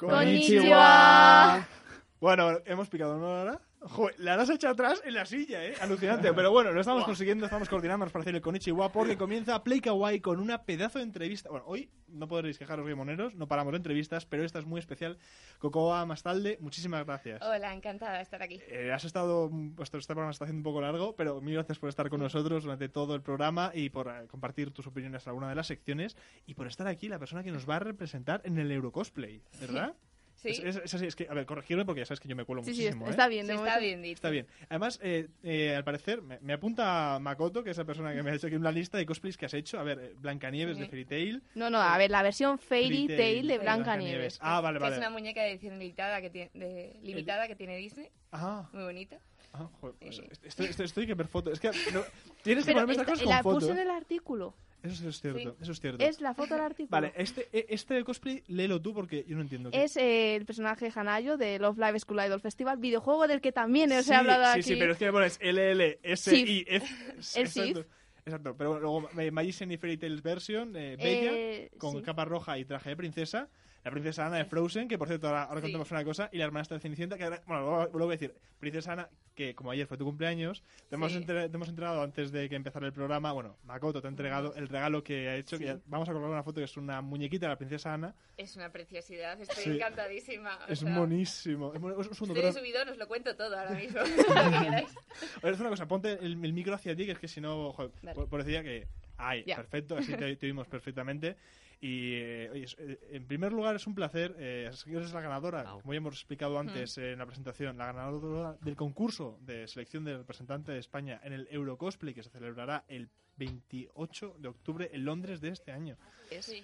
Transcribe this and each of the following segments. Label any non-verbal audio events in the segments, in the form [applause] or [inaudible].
Konnichiwa. Bueno, hemos picado una hora. Joder, la has hecho atrás en la silla, ¿eh? Alucinante. Pero bueno, lo estamos consiguiendo, estamos coordinándonos para hacer el Konichiwa porque comienza Play Kawaii con una pedazo de entrevista. Bueno, hoy no podréis quejaros, moneros, no paramos de entrevistas, pero esta es muy especial. Cocoa Mastalde, muchísimas gracias. Hola, encantada de estar aquí. Eh, has estado, vuestro este programa está haciendo un poco largo, pero mil gracias por estar con nosotros durante todo el programa y por eh, compartir tus opiniones en alguna de las secciones y por estar aquí la persona que nos va a representar en el Eurocosplay, ¿verdad? Sí, Es, es- es así, es que, a ver, corregirme porque ya sabes que yo me cuelo Sí, sí, muchísimo. está, ¿eh? bien. Sí, está bien dicho. Está bien. Además, eh, eh, al parecer, me, me apunta Makoto, que es la persona que me ha hecho aquí una lista de cosplays que has hecho. A ver, eh, Blancanieves de Sí. Fairy Tail. No, no, a ver, la versión Fairy Fairy Tail de Blancanieves. Ah, vale, Que vale. Es una muñeca de edición limitada que tiene, de- limitada que tiene Disney. Ah, Muy bonita. ah, joder, pues, Sí. estoy, estoy, estoy que ver fotos. Es que no- tienes que Pero ponerme estas esta- cosas la con puse fotos. en el artículo. Eso, sí es cierto, Sí. eso es cierto. Es la foto del artículo. Vale, este, eh, este cosplay, léelo tú porque yo no entiendo. qué- Es eh, el personaje Hanayo de Love Live School Idol Festival, videojuego del que también os sí, he hablado sí, aquí. Sí, pero es que me pones LL, S, I, F. El Exacto. Exacto, pero luego Magician y Fairy Tales version, eh, Bella, Eh, con sí. capa roja y traje de princesa. La princesa Ana de Frozen, que por cierto ahora, ahora Sí. contamos una cosa, y la hermana de Cenicienta, que ahora, bueno, luego, luego voy a decir, princesa Ana, que como ayer fue tu cumpleaños, te hemos, Sí. entre- te hemos entregado antes de que empezara el programa, bueno, Makoto te ha entregado el regalo que ha hecho, que Sí. ya- vamos a colgar una foto que es una muñequita de la princesa Ana, Es una preciosidad. Estoy encantadísima. es sea, monísimo. Es, es un segundo, Estoy de subidón, os lo cuento todo ahora mismo. [laughs] [laughs] que ver, haz una cosa, ponte el, el micro hacia ti, que es que si no, joder, por, por decir que... Ay, perfecto, así te, te oímos perfectamente. Y, eh, oye, es- eh, en primer lugar, es un placer. Eh, eres la ganadora, como ya hemos explicado antes eh, en la presentación, la ganadora del concurso de selección del representante de España en el Eurocosplay, que se celebrará el 28 de octubre en Londres de este año. Sí.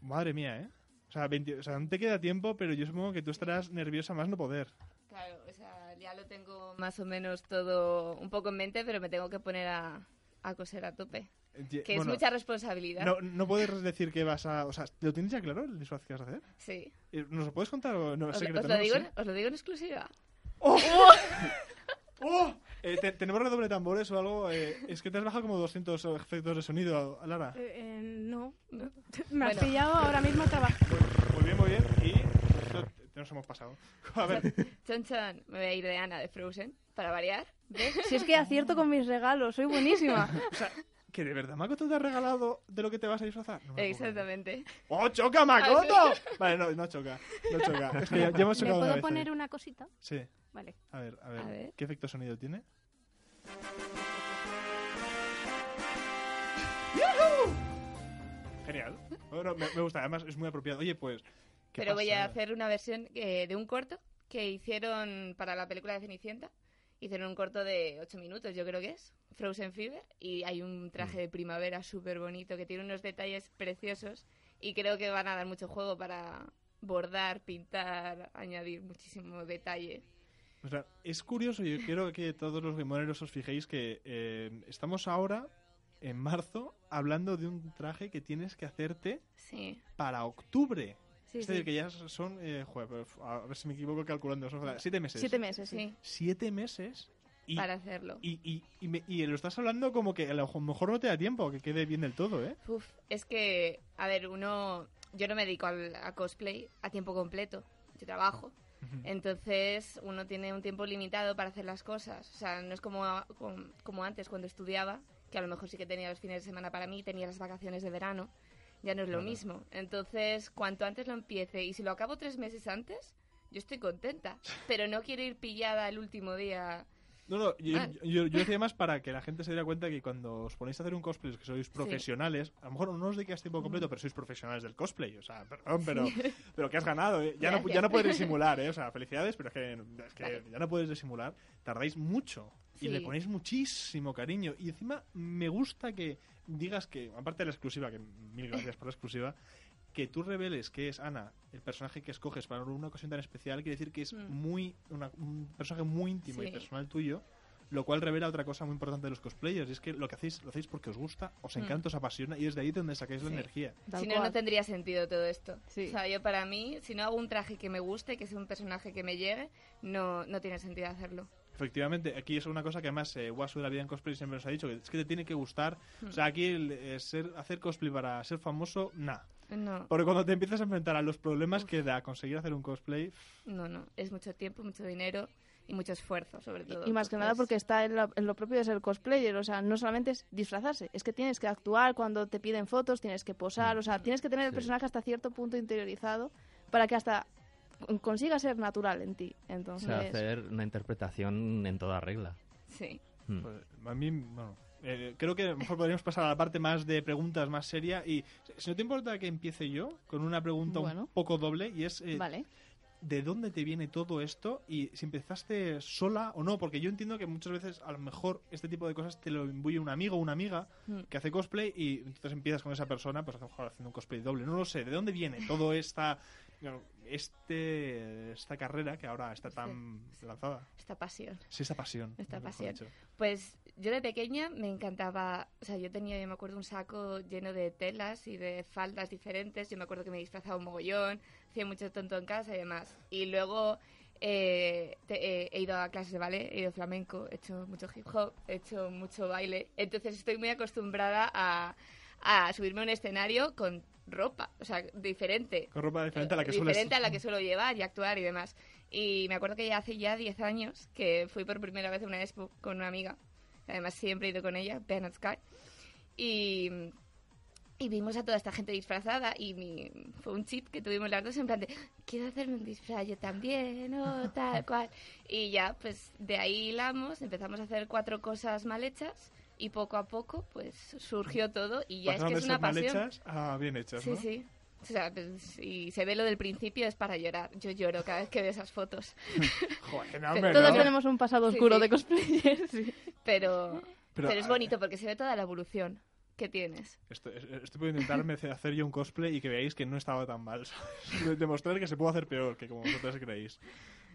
Madre mía, ¿eh? O sea, 20 o sea, no te queda tiempo, pero yo supongo que tú estarás nerviosa más no poder. Claro, o sea, ya lo tengo más o menos todo un poco en mente, pero me tengo que poner a, a coser a tope. Que bueno, es mucha responsabilidad. No, no puedes decir que vas a... O sea, ¿lo tienes ya claro el disfraz que vas a hacer? Sí. Eh, ¿Nos lo puedes contar o no? Os, secreto, os no lo digo, sé? os lo digo en exclusiva. ¡Oh! [laughs] Eh, te- ¿Tenemos redoble tambores o algo? Eh, es que te has bajado como 200 efectos de sonido, Lara. Eh, eh, no, [laughs] me Bueno. has pillado ahora mismo a trabajar. Muy bien, muy bien. Y nos hemos pasado. [laughs] A ver, Chon chon, me voy a ir de Ana de Frozen, para variar. ¿Ves? Si es que acierto con mis regalos, soy buenísima. o sea, que de verdad Makoto te ha regalado de lo que te vas a disfrazar. No. Exactamente. ¡Oh, choca Makoto! Vale, no, no choca. No choca. Es que ya, ya hemos ¿Me chocado una puedo vez, poner una cosita? Sí. Vale. A ver, a ver, A ver. ¿Qué efecto sonido tiene? Genial. Bueno, me, me gusta, además es muy apropiado. Oye, pues. ¿qué Pero voy a hacer una versión eh, de un corto que hicieron para la película de Cenicienta. Hicieron un corto de 8 minutos, yo creo que es, Frozen Fever, y hay un Mm. traje de primavera súper bonito que tiene unos detalles preciosos y creo que van a dar mucho juego para bordar, pintar, añadir muchísimo detalle. O sea, es curioso, yo quiero que todos los gamoneros os fijéis que eh, estamos ahora, en marzo, hablando de un traje que tienes que hacerte Sí, para octubre. Sí, es sí. decir, que ya son, eh, joder, a ver si me equivoco calculando, son siete meses. Siete meses, sí. Sí, Siete meses y, para hacerlo. y, y, y, me- y lo estás hablando como que a lo mejor no te da tiempo que quede bien del todo, ¿eh? Uf, es que, a ver, uno... Yo no me dedico al, a cosplay a tiempo completo. Yo trabajo. Entonces, uno tiene un tiempo limitado para hacer las cosas. O sea, no es como, como, como antes cuando estudiaba, que a lo mejor sí que tenía los fines de semana para mí, tenía las vacaciones de verano. Ya no es lo mismo. Entonces, cuanto antes lo empiece y si lo acabo tres meses antes, yo estoy contenta. [laughs] Pero no quiero ir pillada el último día. No, no, yo, Ah. yo, yo decía más para que la gente se diera cuenta que cuando os ponéis a hacer un cosplay, que sois profesionales, a lo mejor no os dedicáis tiempo completo, pero sois profesionales del cosplay, o sea, perdón, pero, [laughs] pero que has ganado, ¿eh? ya, no, ya no puedes disimular, ¿eh? o sea, felicidades, pero es que, es que Vale. ya no puedes disimular, tardáis mucho y le ponéis muchísimo cariño y encima me gusta que digas que, aparte de la exclusiva, que mil gracias por la exclusiva, que tú reveles que es Ana el personaje que escoges para una ocasión tan especial quiere decir que es Mm. muy una- un personaje muy íntimo y personal tuyo lo cual revela otra cosa muy importante de los cosplayers y es que lo que hacéis lo hacéis porque os gusta os Mm. encanta os apasiona y es de ahí donde sacáis la energía Tal si no, cual. no tendría sentido todo esto. Sí. O sea, yo para mí, si no hago un traje que me guste, que sea un personaje que me llegue, no, no tiene sentido hacerlo. Efectivamente, aquí es una cosa que además eh, Wasu de la vida en cosplay siempre nos ha dicho, que es que te tiene que gustar. Hmm. O sea, aquí el, eh, ser, hacer cosplay para ser famoso, nah. No, Porque cuando te empiezas a enfrentar a los problemas que da conseguir hacer un cosplay, no, no. Es mucho tiempo, mucho dinero y mucho esfuerzo, sobre todo. Y más que nada porque está en lo, en lo propio de ser cosplayer, o sea, no solamente es disfrazarse, es que tienes que actuar cuando te piden fotos, tienes que posar, o sea, tienes que tener el Sí. personaje hasta cierto punto interiorizado para que hasta con- consiga ser natural en ti. O Entonces, sea, hacer una interpretación en toda regla. Sí. Mm. pues, a mí, bueno, eh, creo que a lo mejor podríamos pasar a la parte más de preguntas más seria. Y si no te importa que empiece yo con una pregunta Bueno. un poco doble, y es: eh, vale. ¿De dónde te viene todo esto? Y si empezaste sola o no, porque yo entiendo que muchas veces a lo mejor este tipo de cosas te lo imbuye un amigo o una amiga Mm. que hace cosplay y entonces empiezas con esa persona, pues a lo mejor haciendo un cosplay doble. No lo sé, ¿de dónde viene todo esta, este, esta carrera que ahora está tan lanzada? Esta pasión. Sí, esta pasión. Esta pasión. Pues yo de pequeña me encantaba, o sea, yo tenía, yo me acuerdo, un saco lleno de telas y de faldas diferentes, yo me acuerdo que me disfrazaba un mogollón, hacía mucho tonto en casa y demás. Y luego eh, te- eh, he ido a clases de ballet, he ido a flamenco, he hecho mucho hip hop, he hecho mucho baile, entonces estoy muy acostumbrada a, a subirme a un escenario con ropa, o sea, diferente. Con ropa diferente a la que diferente sueles... a la que [laughs] suelo llevar y actuar y demás. Y me acuerdo que ya hace ya 10 años que fui por primera vez a una expo con una amiga. Además siempre he ido con ella, Bernard Sky. Y, y vimos a toda esta gente disfrazada y mi, fue un chip que tuvimos las dos en plan de quiero hacerme un disfraz yo también o [laughs] tal cual. Y ya, pues de ahí hilamos, empezamos a hacer cuatro cosas mal hechas y poco a poco pues surgió todo y ya Pasaron es que es una ser mal pasión. hechas a bien hechas, Sí, ¿no? sí. O sea, pues, y se ve lo del principio es para llorar. Yo lloro cada vez que veo esas fotos. [laughs] Joder, no, hombre, Todos no. tenemos un pasado Sí, oscuro sí. de cosplayer, [laughs] sí. Pero, Pero, pero, es bonito porque se ve toda la evolución que tienes. Estoy, estoy por intentarme hacer yo un cosplay y que veáis que no estaba tan mal. [laughs] Demostrar que se puede hacer peor que como vosotros creéis.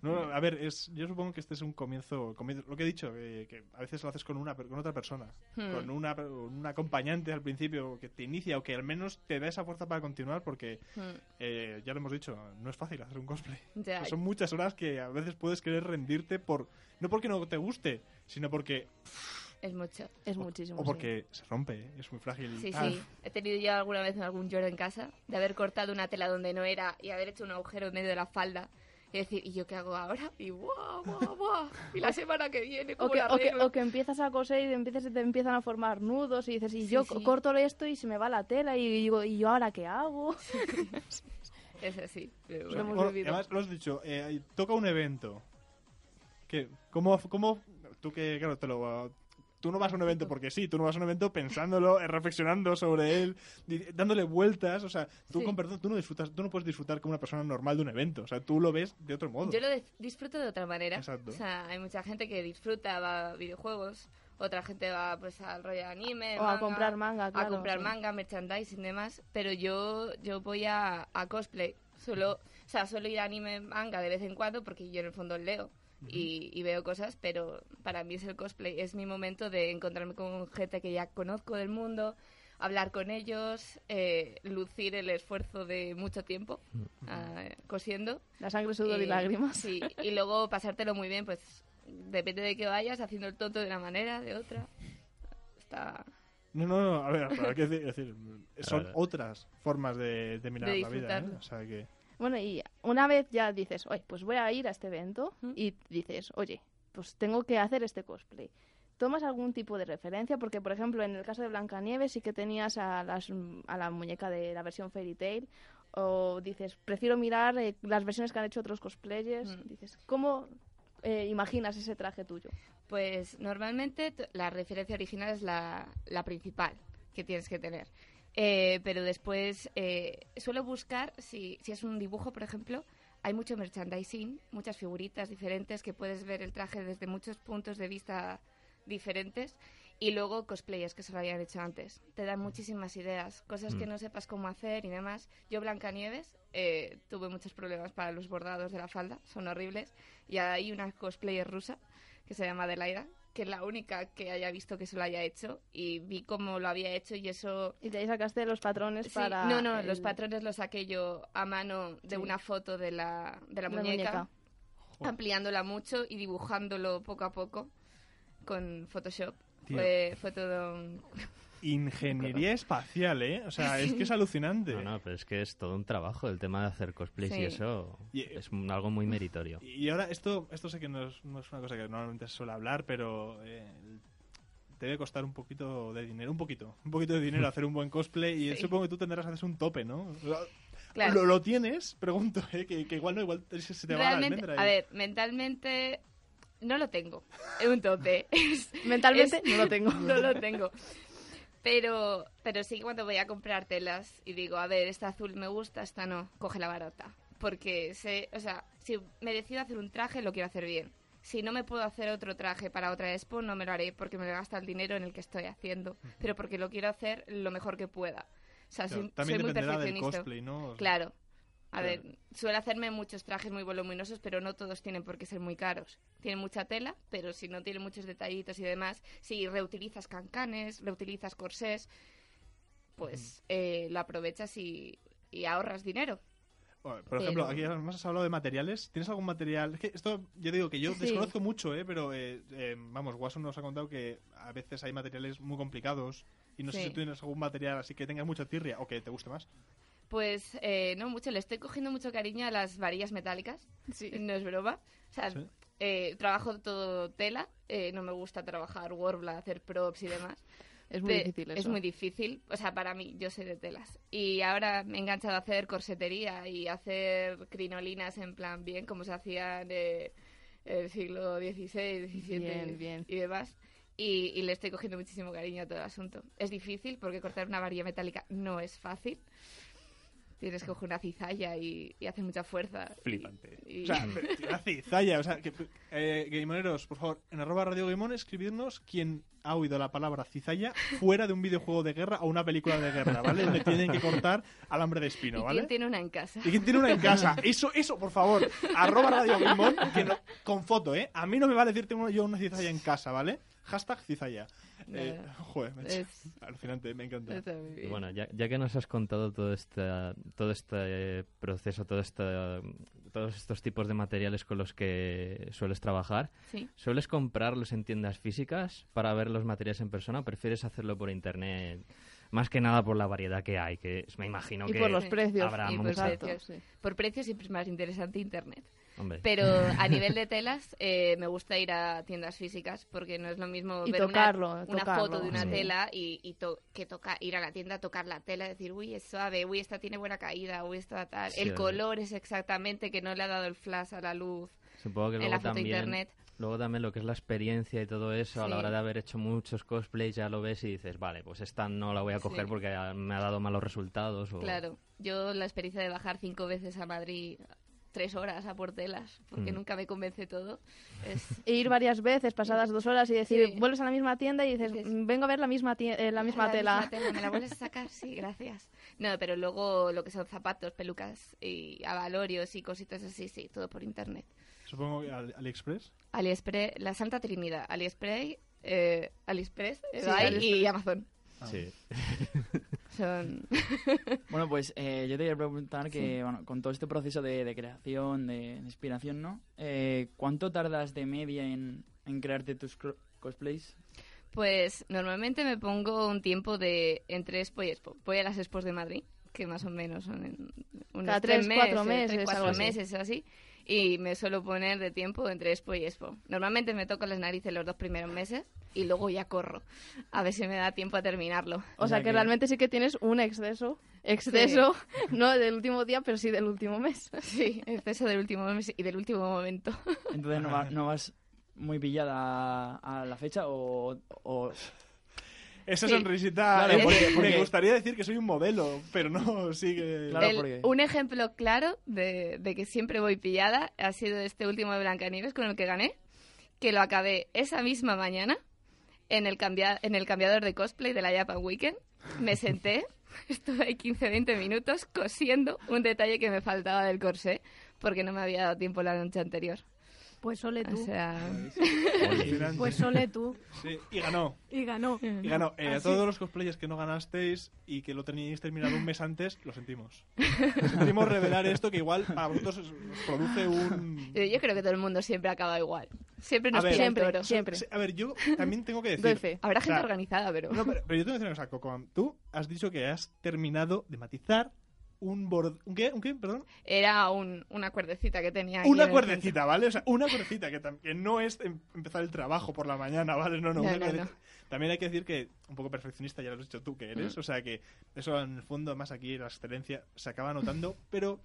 No, a ver, es, yo supongo que este es un comienzo, comienzo- lo que he dicho, que, que a veces lo haces con una con otra persona, Hmm. con una, un acompañante al principio que te inicia o que al menos te da esa fuerza para continuar porque Hmm. eh, ya lo hemos dicho, no es fácil hacer un cosplay. Ya, Son muchas horas que a veces puedes querer rendirte por no porque no te guste, sino porque es mucho. Es o- muchísimo. o sí. porque se rompe, ¿eh? es muy frágil. Sí, Ah, sí. He tenido yo alguna vez algún lloro en casa de haber cortado una tela donde no era y haber hecho un agujero en medio de la falda. Y decir, ¿y yo qué hago ahora? Y guau, guau, guau. Y la semana que viene, O ¿cómo que, la o, que, o que empiezas a coser y empiezas, te empiezan a formar nudos y dices, y Sí, yo sí. corto esto y se me va la tela y digo, ¿y yo ahora qué hago? [laughs] Es así. pero O sea, Lo hemos bueno, además, lo has dicho, eh, toca un evento. ¿Qué? ¿Cómo, cómo, tú que, claro, te lo... Tú no vas a un evento porque sí, tú no vas a un evento pensándolo, eh, reflexionando sobre él, dándole vueltas, o sea, tú Sí. con perdón, tú no disfrutas, tú no puedes disfrutar como una persona normal de un evento, o sea, tú lo ves de otro modo. Yo lo dis- disfruto de otra manera. Exacto. O sea, hay mucha gente que disfruta, va a videojuegos, otra gente va pues al rollo de anime, O a comprar manga, claro, a comprar sí. manga, merchandising y demás, pero yo yo voy a, a cosplay. Solo, o sea, suelo ir a anime, manga de vez en cuando porque yo en el fondo leo. Y, y veo cosas, pero para mí es el cosplay, es mi momento de encontrarme con gente que ya conozco del mundo, hablar con ellos, eh, lucir el esfuerzo de mucho tiempo ah, cosiendo La sangre, sudor y lágrimas. Sí, y luego pasártelo muy bien, pues depende de que vayas, haciendo el tonto de una manera, de otra. Está No, no, no, a ver, hay que decir, es decir, son otras formas de, de mirar De la vida, ¿eh? O sea que... Bueno, y una vez ya dices, oye, pues voy a ir a este evento ¿Mm? y dices, oye, pues tengo que hacer este cosplay. ¿Tomas algún tipo de referencia? Porque, por ejemplo, en el caso de Blancanieves sí que tenías a, las, a la muñeca de la versión Fairy Tail. O dices, prefiero mirar eh, las versiones que han hecho otros cosplayers. Mm. Dices, ¿cómo eh, imaginas ese traje tuyo? Pues normalmente la referencia original es la, la principal que tienes que tener. Eh, pero después eh, suelo buscar, si, si es un dibujo, por ejemplo, hay mucho merchandising, muchas figuritas diferentes que puedes ver el traje desde muchos puntos de vista diferentes. Y luego cosplayers que se lo habían hecho antes. Te dan muchísimas ideas, cosas que Mm. no sepas cómo hacer y demás. Yo, Blancanieves, eh, tuve muchos problemas para los bordados de la falda, son horribles. Y hay una cosplayer rusa que se llama Adelaida, que es la única que haya visto que se lo haya hecho. Y vi cómo lo había hecho y eso Y de ahí sacaste los patrones Sí, para... no, no, el- los patrones los saqué yo a mano de Sí. una foto de la, de la la muñeca, muñeca. ampliándola mucho y dibujándolo poco a poco con Photoshop. Tío. Fue, fue todo un- Ingeniería espacial, ¿eh? O sea, es que es alucinante. No, no, pero es que es todo un trabajo el tema de hacer cosplays Sí. y eso Y- es un- algo muy meritorio. Y ahora, esto esto sé que no es, no es una cosa que normalmente se suele hablar, pero eh, te debe costar un poquito de dinero, un poquito, un poquito de dinero [laughs] hacer un buen cosplay y Sí. supongo que tú tendrás a veces un tope, ¿no? Claro. ¿Lo, lo tienes? Pregunto, ¿eh? Que, que igual no, igual se te va la Realmente, almendra. a y- ver, mentalmente no lo tengo. [laughs] Es un tope. [laughs] Es- Mentalmente es- no lo tengo. no lo tengo. Pero, pero sí que cuando voy a comprar telas y digo, a ver, esta azul me gusta, esta no, coge la barata. Porque sé, o sea, si me decido hacer un traje, lo quiero hacer bien. Si no me puedo hacer otro traje para otra expo, no me lo haré porque me gasta el dinero en el que estoy haciendo. Pero porque lo quiero hacer lo mejor que pueda. O sea, Claro, soy, también soy muy del perfeccionista. cosplay, ¿no? O sea, Claro. A Claro. ver, suelo hacerme muchos trajes muy voluminosos, pero no todos tienen por qué ser muy caros. Tienen mucha tela, pero si no tienen muchos detallitos y demás, si reutilizas cancanes, reutilizas corsés, pues eh, lo aprovechas y, y ahorras dinero. Bueno, Por ejemplo, Pero- aquí además has hablado de materiales. ¿Tienes algún material? Es que esto, yo digo que yo Sí. desconozco mucho, ¿eh? Pero, eh, eh, vamos, Watson nos ha contado que a veces hay materiales muy complicados y no sé si tú tienes algún material así que tengas mucha tirria o que te guste más. Pues eh, no mucho, le estoy cogiendo mucho cariño a las varillas metálicas, Sí. no es broma. O sea, Sí. eh, trabajo todo tela, eh, no me gusta trabajar Warbla, hacer props y demás. [laughs] Es muy Pe- difícil Es eso. muy difícil, o sea, para mí, yo soy de telas. Y ahora me he enganchado a hacer corsetería y hacer crinolinas en plan bien, como se hacía en eh, el siglo XVI, XVII Bien, bien. y demás. Y, y le estoy cogiendo muchísimo cariño a todo el asunto. Es difícil porque cortar una varilla metálica no es fácil. Tienes que coger una cizalla y, y hacer mucha fuerza. Flipante. y- O sea, [laughs] la cizalla, o sea, que, eh, gameoneros, por favor, en arroba Radio Gamon, escribirnos quién ha oído la palabra cizalla fuera de un videojuego de guerra o una película de guerra, ¿vale? Donde tienen que cortar alambre de ¿Y espino, quién ¿vale? tiene una en casa? ¿Y quién tiene una en casa? Eso, eso, por favor. Arroba Radio no- con foto, ¿eh? A mí no me vale decir tengo yo una cizalla en casa, ¿vale? Hashtag cizalla. Eh, Nada. [laughs] joder, macho. Es- [laughs] alucinante, me encanta. Bueno, ya, ya que nos has contado todo este, todo este proceso, todo este, todos estos tipos de materiales con los que sueles trabajar, Sí. ¿sueles comprarlos en tiendas físicas para ver los materiales en persona o prefieres hacerlo por internet? Más que nada por la variedad que hay, que me imagino Y que por los precios. habrá Y por precios. sí. Por precio siempre es más interesante Internet. Hombre. Pero [laughs] a nivel de telas, eh, me gusta ir a tiendas físicas porque no es lo mismo Y ver una- tocarlo, una, tocarlo, foto de una sí. tela y, y to- que toca ir a la tienda, tocar la tela, decir, uy, es suave, uy, esta tiene buena caída, uy, esta tal. Sí, el color es exactamente que no le ha dado el flash a la luz Supongo que en luego la foto de también, internet. luego también lo que es la experiencia y todo eso, a la hora de haber hecho muchos cosplays ya lo ves y dices, vale, pues esta no la voy a coger Sí. porque me ha dado malos resultados. O... Claro, yo la experiencia de bajar cinco veces a Madrid tres horas a por telas, porque Mm. nunca me convence todo, es... [laughs] E ir varias veces, pasadas dos horas y decir, Sí. vuelves a la misma tienda y dices, Dices, "Mm, vengo a ver la misma, eh, la misma tela. ¿Me la vuelves a [laughs] sacar? Sí, gracias. No, pero luego lo que son zapatos, pelucas y avalorios y cositas así, sí, todo por internet. Supongo que Ali- AliExpress. AliExpress, la Santa Trinidad, AliExpress, eh, AliExpress, Sí, eBay y AliExpress. Amazon. Sí. [laughs] Son... [laughs] Bueno, pues eh, yo te quería preguntar que, bueno, con todo este proceso de, de creación, de, de inspiración, ¿no? Eh, ¿Cuánto tardas de media en, en crearte tus cro- cosplays? Pues normalmente me pongo un tiempo de entre expo y expo. Voy a las expos de Madrid, que más o menos son en unos Cada tres tres, cuatro meses, tres, meses, cuatro así. meses así. Y me suelo poner de tiempo entre expo y expo. Normalmente me toco las narices los dos primeros meses y luego ya corro. A ver si me da tiempo a terminarlo. O sea que, que- realmente sí que tienes un exceso, exceso, no del último día, pero sí del último mes. [laughs] Sí, exceso del último mes y del último momento. Entonces no, va- no vas muy pillada a, a la fecha o... o- Esa Sí. sonrisita. Claro, eh, porque- me gustaría decir que soy un modelo, pero no sigue. Claro, El- porque- Un ejemplo claro de, de que siempre voy pillada ha sido este último de Blancanieves con el que gané, que lo acabé esa misma mañana. en el, cambia en el cambiador de cosplay de la Japan Weekend. Me senté, [laughs] estuve ahí 15-20 minutos cosiendo un detalle que me faltaba del corsé porque no me había dado tiempo la noche anterior. Pues ole tú. O sea, [laughs] Pues ole tú. Sí, y ganó. Y ganó. Y ganó. Eh, a todos los cosplayers que no ganasteis y que lo teníais terminado un mes antes, lo sentimos. Lo sentimos revelar esto que igual para vosotros os os produce un... yo creo que todo el mundo siempre acaba igual. Siempre nos A ver, Siempre, toro. siempre. A ver, yo también tengo que decir... Doy fe. Habrá O sea, gente organizada, pero... No, pero, pero yo tengo que decir una cosa, Coco. Tú has dicho que has terminado de matizar un bord... ¿Un qué? ¿Un qué? Perdón. Era un- una cuerdecita que tenía aquí Una cuerdecita, ¿vale? O sea, una cuerdecita que, que no es em- empezar el trabajo por la mañana, ¿vale? No, no, No, una no, cuerdecita. no. También hay que decir que un poco perfeccionista, ya lo has dicho tú que eres, Mm. o sea que eso en el fondo, más aquí, la excelencia se acaba notando, [laughs] pero,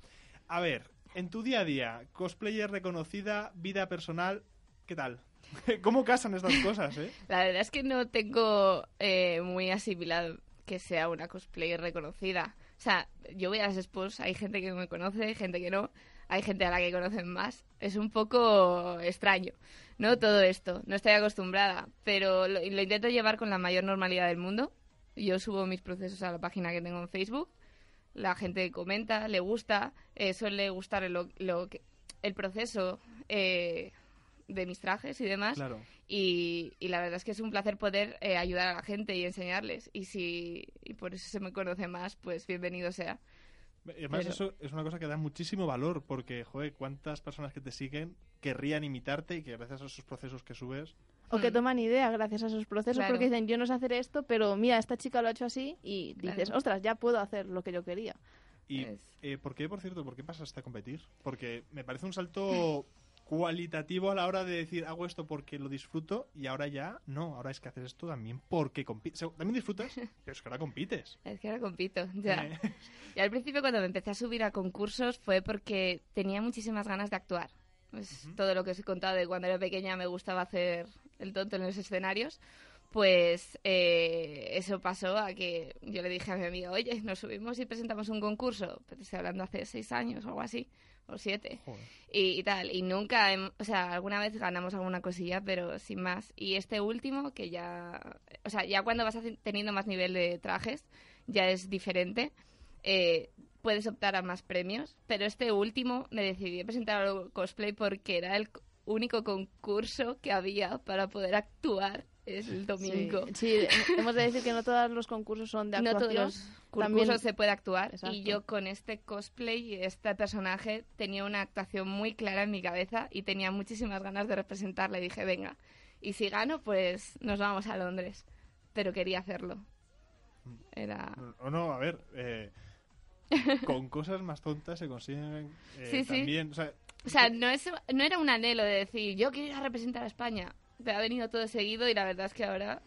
a ver, en tu día a día, cosplayer reconocida, vida personal, ¿qué tal? [laughs] ¿Cómo casan estas cosas, eh? [laughs] La verdad es que no tengo eh, muy asimilado que sea una cosplayer reconocida. O sea, yo voy a las expos, hay gente que me conoce, hay gente que no, hay gente a la que conocen más. Es un poco extraño, ¿no? Todo esto. No estoy acostumbrada, pero lo, lo intento llevar con la mayor normalidad del mundo. Yo subo mis procesos a la página que tengo en Facebook. La gente comenta, le gusta, eh, suele gustar lo, lo el proceso eh, de mis trajes y demás. Claro. Y, y la verdad es que es un placer poder eh, ayudar a la gente y enseñarles. Y si y por eso se me conoce más, pues bienvenido sea. Y Además, Pero- eso es una cosa que da muchísimo valor, porque, joder, cuántas personas que te siguen querrían imitarte y que gracias a esos procesos que subes... O que Mm. toman idea gracias a esos procesos Claro. porque dicen, yo no sé hacer esto, pero mira, esta chica lo ha hecho así y dices, Claro. ostras, ya puedo hacer lo que yo quería. ¿Y Es- eh, por qué, por cierto, por qué pasaste a competir? Porque me parece un salto cualitativo a la hora de decir, hago esto porque lo disfruto y ahora ya, no, ahora es que haces esto también porque compites. También disfrutas, [laughs] pero es que ahora compites. Es que ahora compito, ya. Eh, [laughs] Y al principio cuando me empecé a subir a concursos fue porque tenía muchísimas ganas de actuar. Es todo lo que os he contado de cuando era pequeña me gustaba hacer el tonto en los escenarios. Pues eh, eso pasó a que yo le dije a mi amiga, oye, nos subimos y presentamos un concurso. Pero te estoy hablando hace seis años o algo así, o siete. y, y tal. Y nunca, hem- o sea, alguna vez ganamos alguna cosilla, pero sin más. Y este último, que ya, o sea, ya cuando vas teniendo más nivel de trajes, ya es diferente. Eh, puedes optar a más premios, pero este último me decidí a presentar al cosplay porque era el único concurso que había para poder actuar el domingo. Sí, sí, hemos de decir que no todos los concursos son de [laughs] No todos actuación. También- se puede actuar Exacto. y yo con este cosplay y este personaje tenía una actuación muy clara en mi cabeza y tenía muchísimas ganas de representarle. Dije, venga, y si gano, pues nos vamos a Londres. Pero quería hacerlo. Era... O no, a ver, eh, con [laughs] cosas más tontas se consiguen eh, Sí, sí. también. O sea, O sea, no, es, no era un anhelo de decir, yo quiero ir a representar a España. Pero ha venido todo seguido y la verdad es que ahora...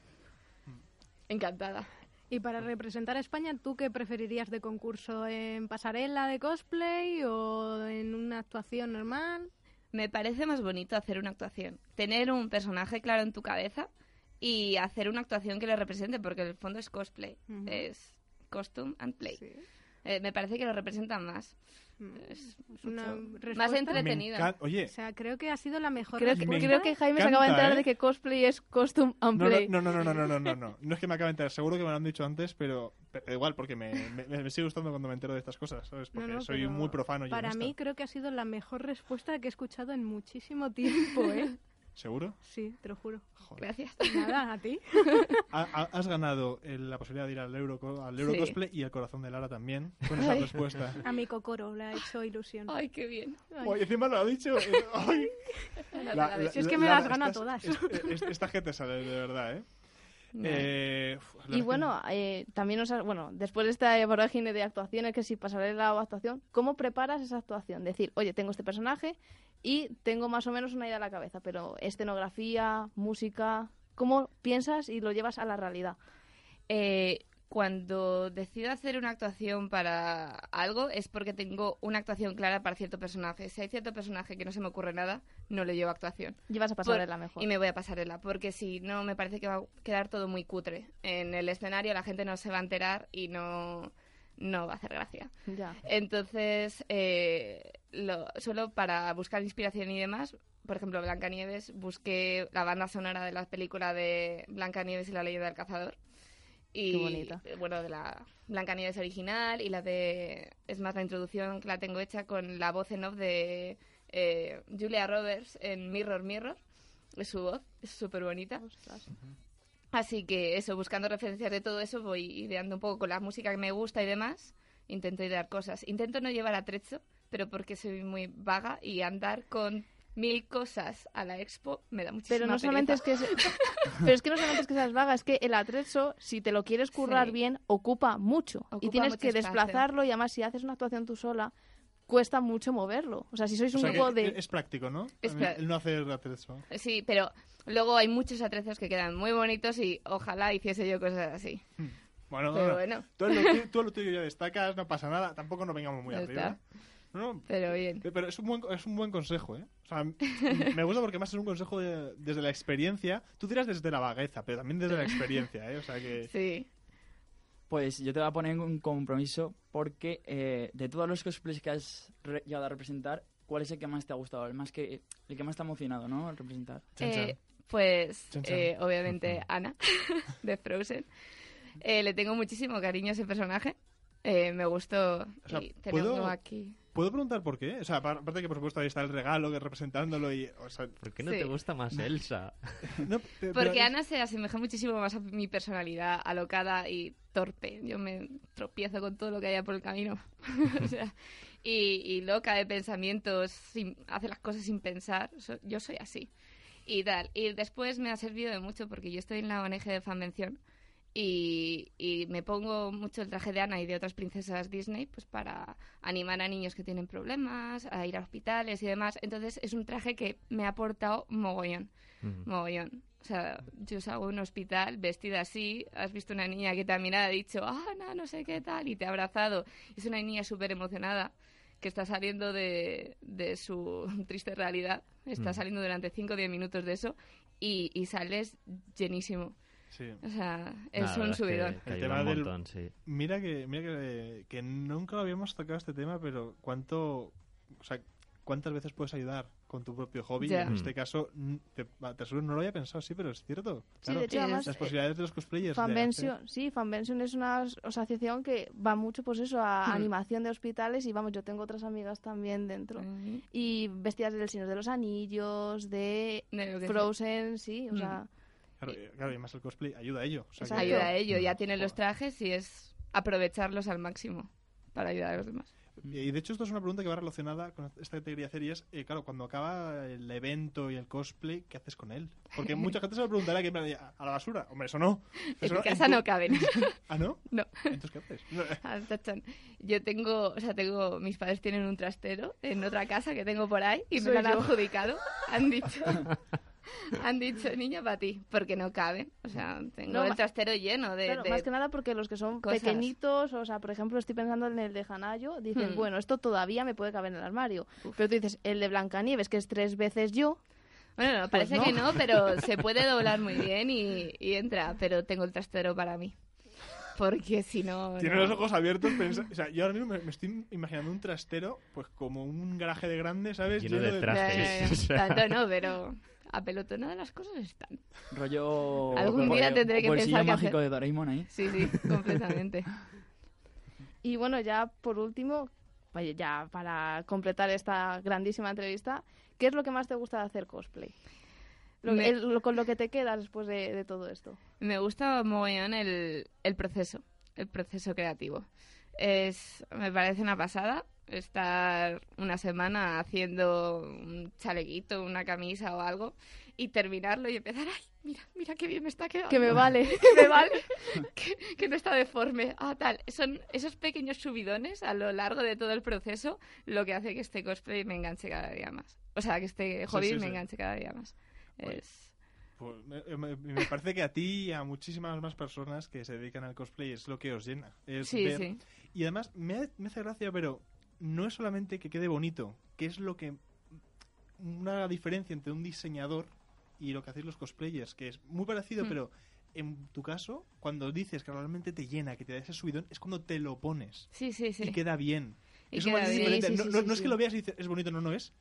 Encantada. Y para representar a España, ¿tú qué preferirías de concurso? ¿En pasarela de cosplay o en una actuación normal? Me parece más bonito hacer una actuación. Tener un personaje claro en tu cabeza y hacer una actuación que le represente, porque en el fondo es cosplay. Es costume and play. Sí. Eh, me parece que lo representan más. Mm, Es es una más me entretenido. encanta- O Oye, sea, creo que ha sido la mejor Creo que, Me creo que Jaime se acaba de enterar ¿eh? de que cosplay es costume and no, no, play. no, no, no, no, no, no, no, no. No es que me acabe de enterar, seguro que me lo han dicho antes, pero, pero igual, porque me, me, me sigue gustando cuando me entero de estas cosas, ¿sabes? Porque no, soy muy profano y Para mí creo que ha sido la mejor respuesta que he escuchado en muchísimo tiempo, ¿eh? [laughs] ¿Seguro? Sí, te lo juro. Joder. Gracias. Nada, a ti. [laughs] Ha- ha- has ganado el- la posibilidad de ir al Euro, al Euro Sí. Cosplay y el corazón de Lara también, con esa Ay. respuesta. A mi cocoro le ha hecho ilusión. Ay, qué bien. Ay. Oye, encima lo ha dicho. eh, ay. [laughs] La- la- Si es que me las gana todas. es- es- esta gente sale de verdad, ¿eh? Eh, la Y bueno, eh, también nos bueno, después de esta vorágine de actuaciones, que si pasarela o actuación, ¿cómo preparas esa actuación? Decir, oye, tengo este personaje y tengo más o menos una idea en la cabeza, pero escenografía, música, ¿cómo piensas y lo llevas a la realidad? Eh, cuando decido hacer una actuación para algo es porque tengo una actuación clara para cierto personaje. Si hay cierto personaje que no se me ocurre nada, no le llevo actuación. Llevas a Por- pasarela mejor. Y me voy a pasarela, porque si no, me parece que va a quedar todo muy cutre. En el escenario la gente no se va a enterar y no, no va a hacer gracia. Ya. Entonces, eh, lo, solo para buscar inspiración y demás, por ejemplo, Blancanieves, busqué la banda sonora de la película de Blancanieves y la leyenda del cazador. Y, Qué bonita. eh, Bueno, de la Blancanieves original y la de... Es más, la introducción que la tengo hecha con la voz en off de eh, Julia Roberts en Mirror Mirror. Es su voz, es súper bonita. Así que eso, buscando referencias de todo eso, voy ideando un poco con la música que me gusta y demás. Intento idear cosas. Intento no llevar atrezo, pero porque soy muy vaga y andar con mil cosas a la expo me da muchísima Pero no solamente es pereza. que [laughs] pero es que no solamente es que seas vaga, es que el atrezo, si te lo quieres currar Sí. bien, ocupa mucho. y Ocupa tienes mucho que espacio. desplazarlo y además si haces una actuación tú sola, cuesta mucho moverlo. O sea, si sois O un sea, grupo de... Es práctico, ¿no? Es pra- El no hacer atrezo. Sí, pero luego hay muchos atrezos que quedan muy bonitos y ojalá hiciese yo cosas así. Bueno, Pero bueno, bueno. Tú, lo tuyo- tú lo tuyo ya destacas, no pasa nada. Tampoco nos vengamos muy arriba. No, no, Pero bien. Pero es un buen, es un buen consejo, ¿eh? O sea, [laughs] me gusta porque más es un consejo de- desde la experiencia. Tú dirás desde la vagueza, pero también desde la experiencia, ¿eh? O sea que... Sí. Pues yo te voy a poner un compromiso porque eh, de todos los cosplays que has re- llegado a representar, ¿cuál es el que más te ha gustado? El, más que, el que más te ha emocionado, ¿no? Representar. Eh, pues, Chan, chan. eh, obviamente, Ana, [laughs] de Frozen. Eh, le tengo muchísimo cariño a ese personaje. Eh, me gustó. O sea, y tenerlo ¿puedo- aquí. ¿Puedo preguntar por qué? O sea, apar- aparte que por supuesto ahí está el regalo que representándolo y... O sea, ¿Por qué no Sí. te gusta más Elsa? no, [laughs] pero Porque es- Ana se asemeja muchísimo más a mi personalidad alocada y torpe. Yo me tropiezo con todo lo que haya por el camino. [laughs] O sea, y, y loca de pensamientos, sin, hace las cosas sin pensar. So- yo soy así. Y tal. Y después me ha servido de mucho porque yo estoy en la ONG de Fanvención y, y me pongo mucho el traje de Ana y de otras princesas Disney pues para animar a niños que tienen problemas, a ir a hospitales y demás. Entonces es un traje que me ha aportado mogollón mogollón. O sea, yo salgo de un hospital vestida así, has visto una niña que también ha dicho, ah, no, no sé qué tal, y te ha abrazado. Es una niña súper emocionada que está saliendo de, de su [laughs] triste realidad, está saliendo durante 5 o 10 minutos de eso y, y sales llenísimo. Sí. O sea, es un verdad es que subidón. El tema un del- montón, sí. Mira que, mira que, que nunca lo habíamos tocado este tema, pero cuánto, o sea, cuántas veces puedes ayudar con tu propio hobby. En Mm. este caso, mm, te, te aseguro, no lo había pensado, sí, pero es cierto. Sí, Claro, de hecho, además, las eh, posibilidades de los cosplayers. Fanvention, hacer- sí, Fanvention es una as- asociación que va mucho pues eso a Hmm. animación de hospitales y vamos, yo tengo otras amigas también dentro. Mm. Y vestidas del Señor de los Anillos, de De Frozen, sí, o Mm. sea, Claro, y- claro, y además el cosplay ayuda a ello. O sea, Exacto. que- Ayuda a ello, ya tienen Joder. los trajes y es aprovecharlos al máximo para ayudar a los demás. Y de hecho esto es una pregunta que va relacionada con esta que te quería hacer y es, eh, claro, cuando acaba el evento y el cosplay, ¿qué haces con él? Porque [laughs] mucha gente se lo preguntará que en "¿A- la basura. Hombre, eso no. En Eso mi no- casa tu- no caben. [laughs] ¿Ah, no? No. Entonces, ¿qué haces? [laughs] Ah, tachan. Yo tengo, o sea, tengo, mis padres tienen un trastero en otra casa que tengo por ahí y me lo han yo. adjudicado. Han dicho, [laughs] han dicho, niña, para ti, porque no caben. O sea, tengo No, el trastero lleno de, claro, de- más que nada porque los que son cosas. pequeñitos, o sea, por ejemplo, estoy pensando en el de Hanayo, dices, Hmm. bueno, esto todavía me puede caber en el armario. Pero tú dices, el de Blancanieves, que es tres veces yo, Bueno, no, Pues parece no. que no, pero [laughs] se puede doblar muy bien y, y entra. Pero tengo el trastero para mí. Porque si no... Tiene no. los ojos abiertos. pensa- o sea, yo ahora mismo me, me estoy imaginando un trastero, pues como un garaje de grande, ¿sabes? Lleno de Ya, trajes. ya, ya. [laughs] O sea. Tanto no, pero apelotonadas las cosas están. Rollo... Algún día rollo tendré que pensar qué mágico hacer. de Doraemon ahí. Sí, sí, [laughs] completamente. Y bueno, ya por último, vaya, ya para completar esta grandísima entrevista, ¿qué es lo que más te gusta de hacer cosplay? Lo- Me- el- lo- con lo que te quedas después de, de todo esto. Me gusta mogollón el, el proceso, el proceso creativo. Es, me parece una pasada estar una semana haciendo un chalequito, una camisa o algo y terminarlo y empezar, ay, mira, mira qué bien me está quedando. Que me vale. [laughs] que me vale, [laughs] que, que no está deforme. Ah, tal. Son esos pequeños subidones a lo largo de todo el proceso lo que hace que este cosplay me enganche cada día más. O sea, que este Sí, hobby sí, me enganche cada día más. Es... Pues, me, me- me parece que a ti y a muchísimas más personas que se dedican al cosplay es lo que os llena. Es Sí, ver- sí. Y además me, me hace gracia, pero no es solamente que quede bonito, que es lo que... Una diferencia entre un diseñador y lo que hacéis los cosplayers, que es muy parecido, Hmm. pero en tu caso, cuando dices que realmente te llena, que te da ese subidón, es cuando te lo pones Sí, sí, sí. y queda bien. Y Eso queda es bien. diferente. Sí, sí, no, sí, no- sí, no es que lo veas y dices, es bonito, no, no es.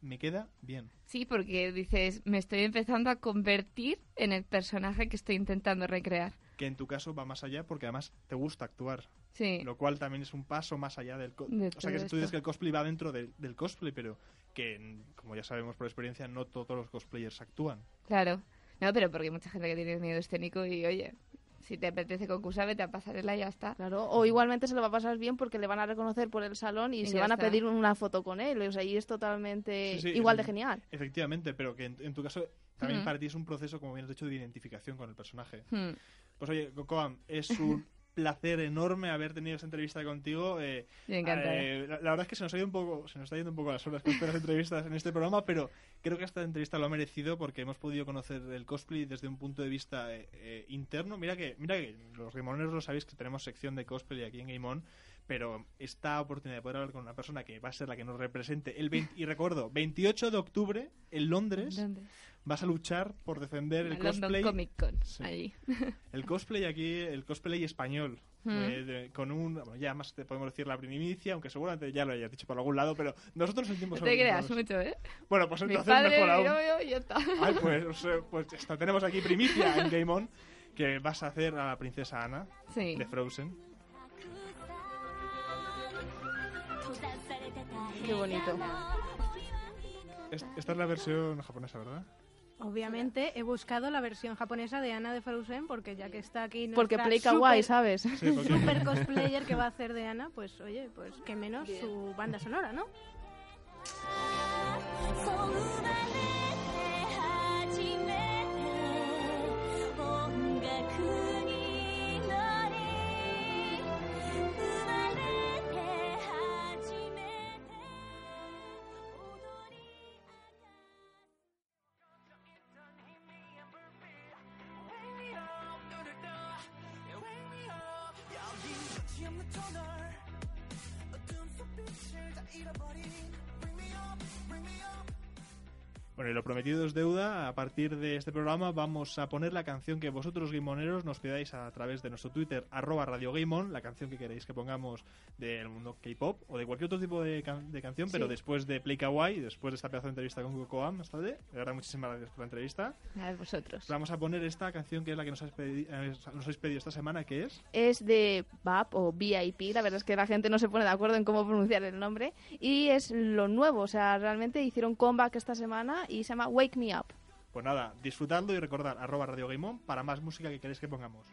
me queda bien. Sí, porque dices, me estoy empezando a convertir en el personaje que estoy intentando recrear. Que en tu caso va más allá porque además te gusta actuar. Sí. Lo cual también es un paso más allá del... De o sea, que todo tú dices que el cosplay va dentro del, del cosplay, pero que, como ya sabemos por experiencia, no todos los cosplayers actúan. Claro. No, pero porque hay mucha gente que tiene miedo escénico y, oye, si te apetece concursar, vete a pasarela y ya está. Claro, o igualmente se lo va a pasar bien porque le van a reconocer por el salón y, Y se van a pedir una foto con él. O sea, y es totalmente Sí, sí, igual de genial. Efectivamente, pero que en, en tu caso también Mm. para ti es un proceso, como bien has dicho, de identificación con el personaje. Hmm. Pues oye, Cocoam, es un [laughs] placer enorme haber tenido esta entrevista contigo. eh, Yo encantada. eh, la, la verdad es que se nos ha ido un poco, se nos está yendo un poco las horas con estas entrevistas en este programa, pero creo que esta entrevista lo ha merecido porque hemos podido conocer el cosplay desde un punto de vista eh, eh, interno. Mira que, mira que los gameoneros lo sabéis que tenemos sección de cosplay aquí en Game On, pero esta oportunidad de poder hablar con una persona que va a ser la que nos represente el 20 y recuerdo 28 de octubre en Londres Londres. Vas a luchar por defender el London cosplay Comic Con, Sí. allí. [laughs] el cosplay aquí, el cosplay español. Mm. eh, de- con un, bueno, ya más te podemos decir la primicia, aunque seguramente ya lo hayas dicho por algún lado, pero nosotros sentimos No te creas mucho, ¿eh? Bueno, pues Mi entonces padre, mejor aún. yo, yo, y ya está. Ay, pues, [laughs] pues tenemos aquí primicia en Game On, que vas a hacer a la princesa Ana Sí. de Frozen. Qué bonito. Es- Esta es la versión japonesa, ¿verdad? Obviamente he buscado la versión japonesa de Ana de Frozen porque ya que está aquí Porque Play Kawaii, ¿sabes? Sí, porque- super cosplayer que va a hacer de Ana, pues oye, pues que menos su banda sonora, ¿no? 흩어 널 Bring me up, bring me up. Bueno, y lo prometido es deuda. A partir de este programa vamos a poner la canción que vosotros, gameoneros, nos pidáis a través de nuestro Twitter, arroba Radio Gameon, la canción que queréis que pongamos del mundo K-pop o de cualquier otro tipo de, can- de canción, pero después de Play Kawaii, después de esta pedazo de entrevista con Cocoam, más tarde. De verdad, muchísimas gracias por la entrevista. A vosotros. Vamos a poner esta canción que es la que nos habéis pedi- eh, nos habéis pedido esta semana, que es... Es de VAP o VIP, la verdad es que la gente no se pone de acuerdo en cómo pronunciar el nombre. Y es lo nuevo, o sea, realmente hicieron comeback esta semana y se llama Wake Me Up. Pues nada, disfrutadlo y recordad arroba Radio Game On para más música que queréis que pongamos.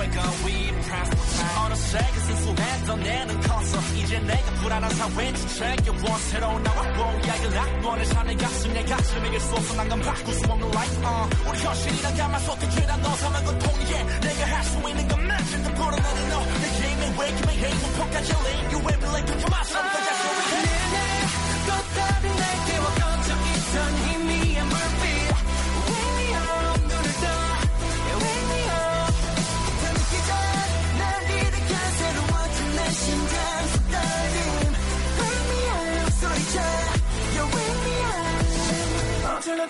Wake up, we. 그 순수했던 내는 컸어 이제 내가 불안한 사회인 주체겨워 새로운 나와 뽀야의 낙원을 사내 가슴에 가슴에 길 쏟아 난건 바꿀 수 없는 life uh. 우리 현실이란 가마솥에 죄다 넣어서만 건 통이해. 내가 할 수 있는 건 matching 더 불어나는 너내 게임에 me hey 목표까지 lane you me like come some 더 자신을 해 꽃다리 up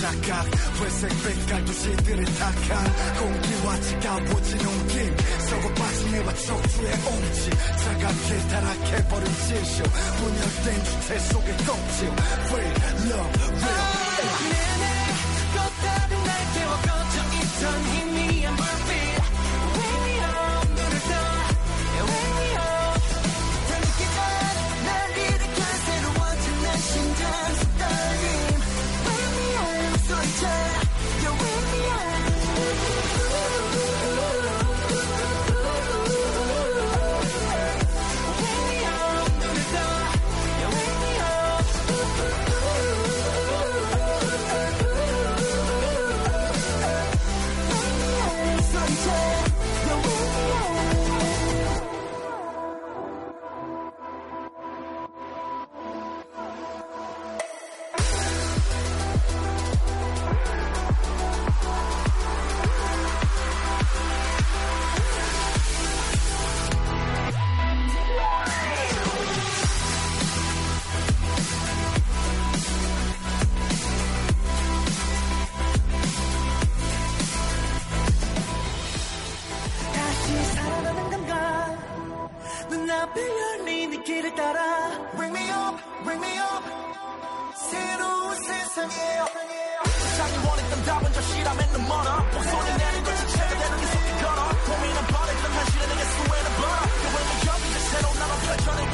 착각 회색 빛깔 도시들의 탁한 공기와 차가워진 옮김. 썩어 빠진 해와 척추의 옹지. 차갑게 타락해버린 지쇼 분열된 주체 속의 껍질 Real love, real. 내내 꽃다른 날개와 꺼져 있던 희 원했던 답은 절실함에는 멀어 목소리 내는 걸 주체가 되는 게 속이 걸어 고민은 버려 그런 현실은 내게 수혜는 벌어. 그 외모 협의 자체로 나만 펼쳐낸